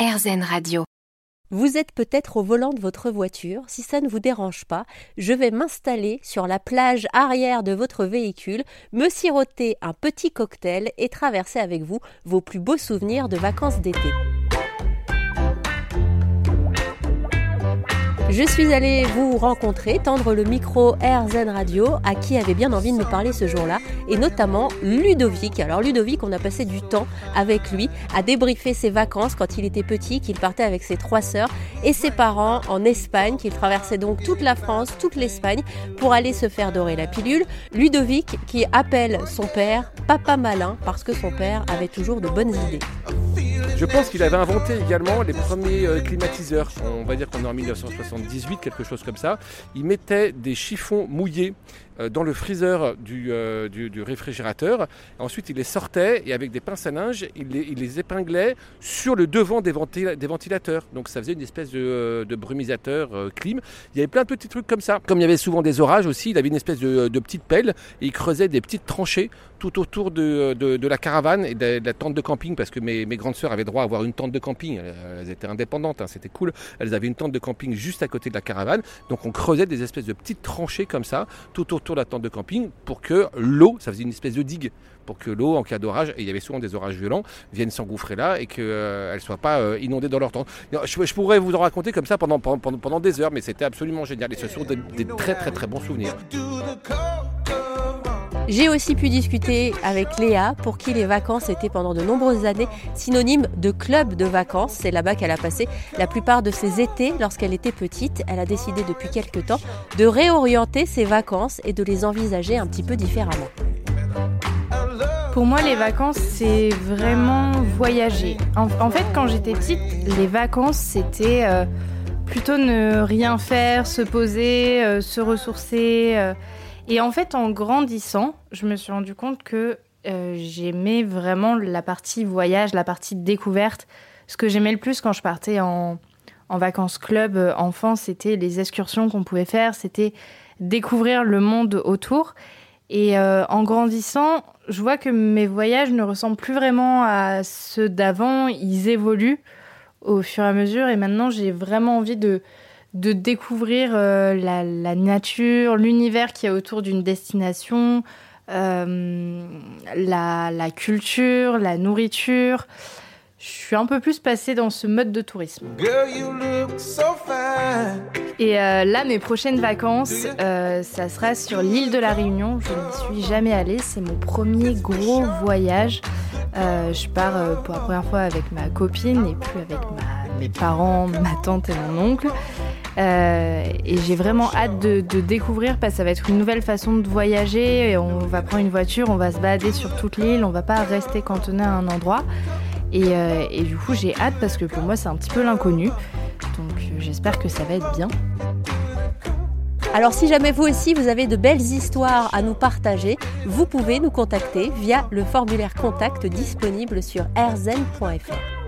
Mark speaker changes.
Speaker 1: RZN Radio.
Speaker 2: Vous êtes peut-être au volant de votre voiture. Si ça ne vous dérange pas, je vais m'installer sur la plage arrière de votre véhicule, me siroter un petit cocktail et traverser avec vous vos plus beaux souvenirs de vacances d'été. Je suis allée vous rencontrer, tendre le micro RZN Radio, à qui avait bien envie de me parler ce jour-là, et notamment Ludovic. Alors Ludovic, on a passé du temps avec lui à débriefer ses vacances quand il était petit, qu'il partait avec ses trois sœurs et ses parents en Espagne, qu'il traversait donc toute la France, toute l'Espagne, pour aller se faire dorer la pilule. Ludovic qui appelle son père Papa Malin, parce que son père avait toujours de bonnes idées.
Speaker 3: Je pense qu'il avait inventé également les premiers euh, climatiseurs. On va dire qu'on est en 1978, quelque chose comme ça. Il mettait des chiffons mouillés dans le freezer euh, du, du, réfrigérateur. Ensuite, il les sortait et avec des pinces à linge, il les, épinglait sur le devant des, ventilateurs. Donc ça faisait une espèce de, euh, brumisateur clim. Il y avait plein de petits trucs comme ça. Comme il y avait souvent des orages aussi, il avait une espèce de, petite pelle et il creusait des petites tranchées tout autour de, la caravane et de, la tente de camping parce que mes, grandes sœurs avaient droit à avoir une tente de camping. Elles étaient indépendantes, hein, c'était cool. Elles avaient une tente de camping juste à côté de la caravane. Donc on creusait des espèces de petites tranchées comme ça tout autour la tente de camping pour que l'eau, ça faisait une espèce de digue, pour que l'eau, en cas d'orage, et il y avait souvent des orages violents, vienne s'engouffrer là et qu'elle euh, ne soit pas euh, inondée dans leur tente. Je, pourrais vous en raconter comme ça pendant, pendant, pendant des heures, mais c'était absolument génial et ce sont des très très très bons souvenirs.
Speaker 2: J'ai aussi pu discuter avec Léa, pour qui les vacances étaient pendant de nombreuses années synonymes de club de vacances. C'est là-bas qu'elle a passé la plupart de ses étés lorsqu'elle était petite. Elle a décidé depuis quelques temps de réorienter ses vacances et de les envisager un petit peu différemment.
Speaker 4: Pour moi, les vacances, c'est vraiment voyager. En, fait, quand j'étais petite, les vacances, c'était euh, plutôt ne rien faire, se poser, euh, se ressourcer. Euh, et en fait, en grandissant, je me suis rendu compte que euh, j'aimais vraiment la partie voyage, la partie découverte. Ce que j'aimais le plus quand je partais en, vacances club euh, enfant, c'était les excursions qu'on pouvait faire, c'était découvrir le monde autour. Et euh, en grandissant, je vois que mes voyages ne ressemblent plus vraiment à ceux d'avant. Ils évoluent au fur et à mesure. Et maintenant, j'ai vraiment envie de, de découvrir euh, la, nature, l'univers qui est autour d'une destination, euh, la, culture, la nourriture. Je suis un peu plus passée dans ce mode de tourisme. Et euh, là, mes prochaines vacances, ça sera sur l'île de la Réunion. Je n'y suis jamais allée. C'est mon premier gros voyage. je pars pour la première fois avec ma copine et puis avec mes parents, ma tante et mon oncle. Euh, et j'ai vraiment hâte de, découvrir parce que ça va être une nouvelle façon de voyager. On va prendre une voiture, on va se balader sur toute l'île, on va pas rester cantonné à un endroit. Et, euh, et du coup, j'ai hâte parce que pour moi, c'est un petit peu l'inconnu. Donc euh, j'espère que ça va être bien.
Speaker 2: Alors si jamais vous aussi vous avez de belles histoires à nous partager, vous pouvez nous contacter via le formulaire contact disponible sur rzen.fr.